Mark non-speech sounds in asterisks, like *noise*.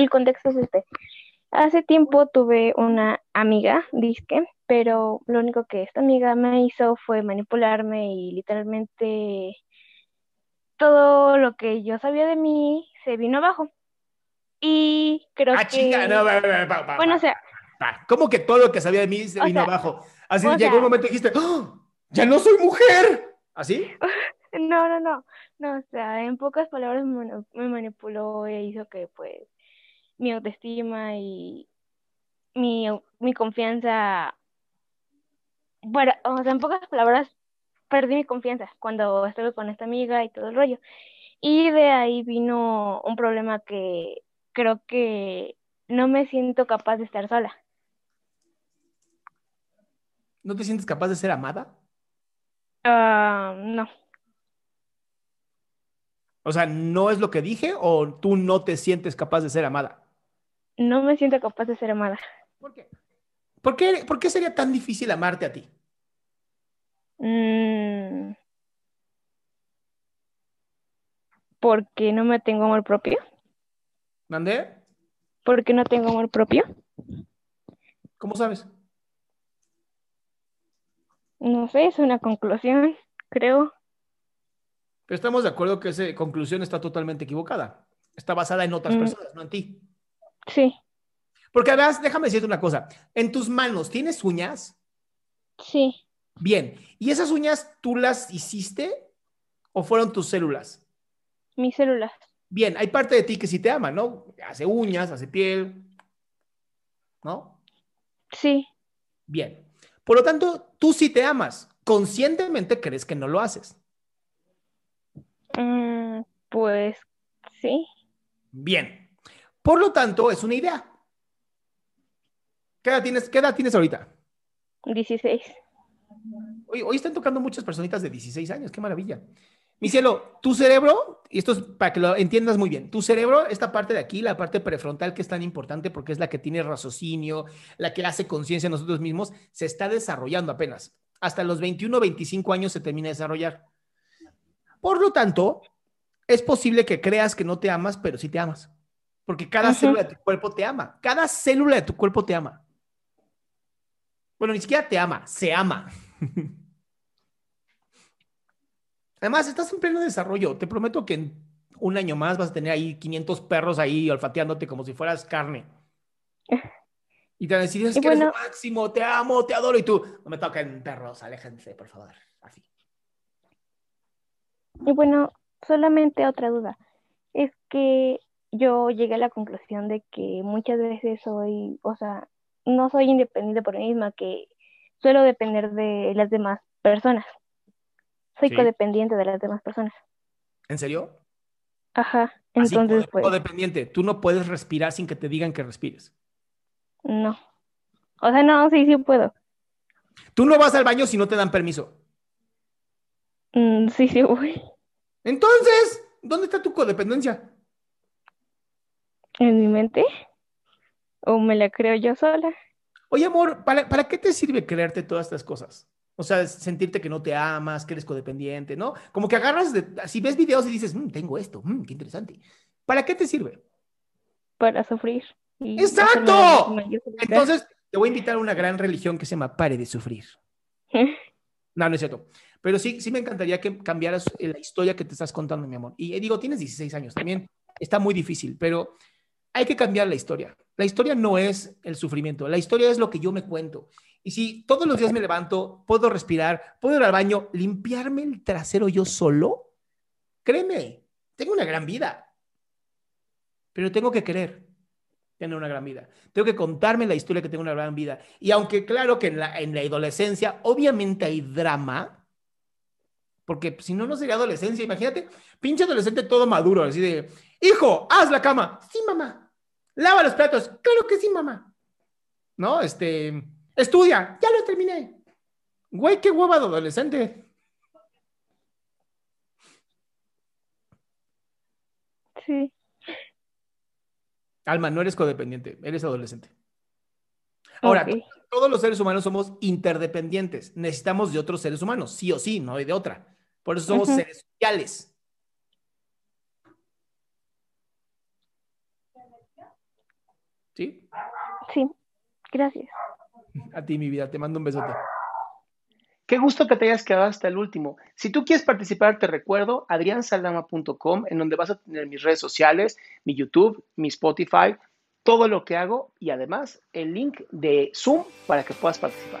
el contexto es este. Hace tiempo tuve una amiga, disque, pero lo único que esta amiga me hizo fue manipularme y literalmente todo lo que yo sabía de mí se vino abajo. Y creo ah, que... chinga, no, va, va, va, va, bueno, o sea, ¿Cómo que todo lo que sabía de mí se vino sea, abajo? Así llegó sea- un momento y dijiste, ¡Ah! ¡Ya no soy mujer! ¿Así? *laughs* no, no, no, no, o sea, en pocas palabras me manipuló e hizo que pues mi autoestima y mi, mi confianza, bueno, o sea, en pocas palabras perdí mi confianza cuando estuve con esta amiga y todo el rollo. Y de ahí vino un problema que creo que no me siento capaz de estar sola. ¿No te sientes capaz de ser amada? Ah, no, O sea, ¿no es lo que dije o tú no te sientes capaz de ser amada? No me siento capaz de ser amada. ¿Por qué? ¿Por qué, por qué sería tan difícil amarte a ti? Mm, porque no me tengo amor propio. ¿Mandé? Porque no tengo amor propio. ¿Cómo sabes? No sé, es una conclusión, creo. Pero estamos de acuerdo que esa conclusión está totalmente equivocada. Está basada en otras Mm. personas, no en ti. Sí, Porque además, déjame decirte una cosa. En tus manos, ¿tienes uñas? sí. Bien. ¿Y esas uñas tú las hiciste o fueron tus células? Mis células. Bien, hay parte de ti que sí te ama, ¿no? Hace uñas, hace piel, ¿no? Sí, Bien. Por lo tanto, tú sí te amas. Conscientemente crees que no lo haces. Mm, pues sí. Bien. Por lo tanto, es una idea. ¿Qué edad tienes, qué edad tienes ahorita? 16. Hoy, hoy están tocando muchas personitas de 16 años. Qué maravilla. Mi cielo, tu cerebro, y esto es para que lo entiendas muy bien, tu cerebro, esta parte de aquí, la parte prefrontal que es tan importante porque es la que tiene raciocinio, la que hace conciencia en nosotros mismos, se está desarrollando apenas. Hasta los 21, 25 años se termina de desarrollar. Por lo tanto, es posible que creas que no te amas, pero sí te amas. Porque cada célula de tu cuerpo te ama. Cada célula de tu cuerpo te ama. Bueno, ni siquiera te ama, se ama. *laughs* Además, estás en pleno desarrollo. Te prometo que en un año más vas a tener ahí 500 perros ahí olfateándote como si fueras carne. *laughs* Y te van a decir, es que eres bueno- lo máximo, te amo, te adoro. Y tú, no me toquen perros, aléjense, por favor. Así. Y bueno, solamente otra duda. Es que yo llegué a la conclusión de que muchas veces soy, o sea, no soy independiente por mí misma, que suelo depender de las demás personas. Soy Sí. codependiente de las demás personas. ¿En serio? Ajá, Así, entonces code- pues codependiente. Tú no puedes respirar sin que te digan que respires. no. O sea, no, sí, sí puedo. Tú no vas al baño si no te dan permiso. Mm, sí, sí voy. Entonces, ¿dónde está tu codependencia? ¿En mi mente? ¿O me la creo yo sola? Oye, amor, ¿para, para qué te sirve creerte todas estas cosas? O sea, sentirte que no te amas, que eres codependiente, ¿no? Como que agarras, de, si ves videos y dices, "Mm, tengo esto, mm, qué interesante. ¿Para qué te sirve? Para sufrir. ¡Exacto! Entonces, te voy a invitar a una gran religión que se llama Pare de Sufrir. *laughs* No, no es cierto. Pero sí, sí me encantaría que cambiaras eh, la historia que te estás contando, mi amor. Y eh, digo, tienes 16 años también. Está muy difícil, pero hay que cambiar la historia. La historia no es el sufrimiento. La historia es lo que yo me cuento. Y si todos los días me levanto, puedo respirar, puedo ir al baño, limpiarme el trasero yo solo, créeme, tengo una gran vida. Pero tengo que querer tener una gran vida. Tengo que contarme la historia que tengo una gran vida. Y aunque claro que en la, en la adolescencia obviamente hay drama, porque si no, no sería adolescencia. Imagínate, pinche adolescente todo maduro, así de, hijo, haz la cama. Sí, mamá. Lava los platos. Claro que sí, mamá. ¿No? Este, estudia. Ya lo terminé. Güey, qué hueva de adolescente. Sí. Alma, no eres codependiente, eres adolescente. Ahora, todos los seres humanos somos interdependientes. Necesitamos de otros seres humanos, sí o sí, no hay de otra. Por eso somos seres sociales. ¿Sí? Sí. Gracias. A ti, mi vida, te mando un besote. Qué gusto que te hayas quedado hasta el último. Si tú quieres participar, te recuerdo adriansaldama.com, en donde vas a tener mis redes sociales, mi YouTube, mi Spotify, todo lo que hago y además el link de Zoom para que puedas participar.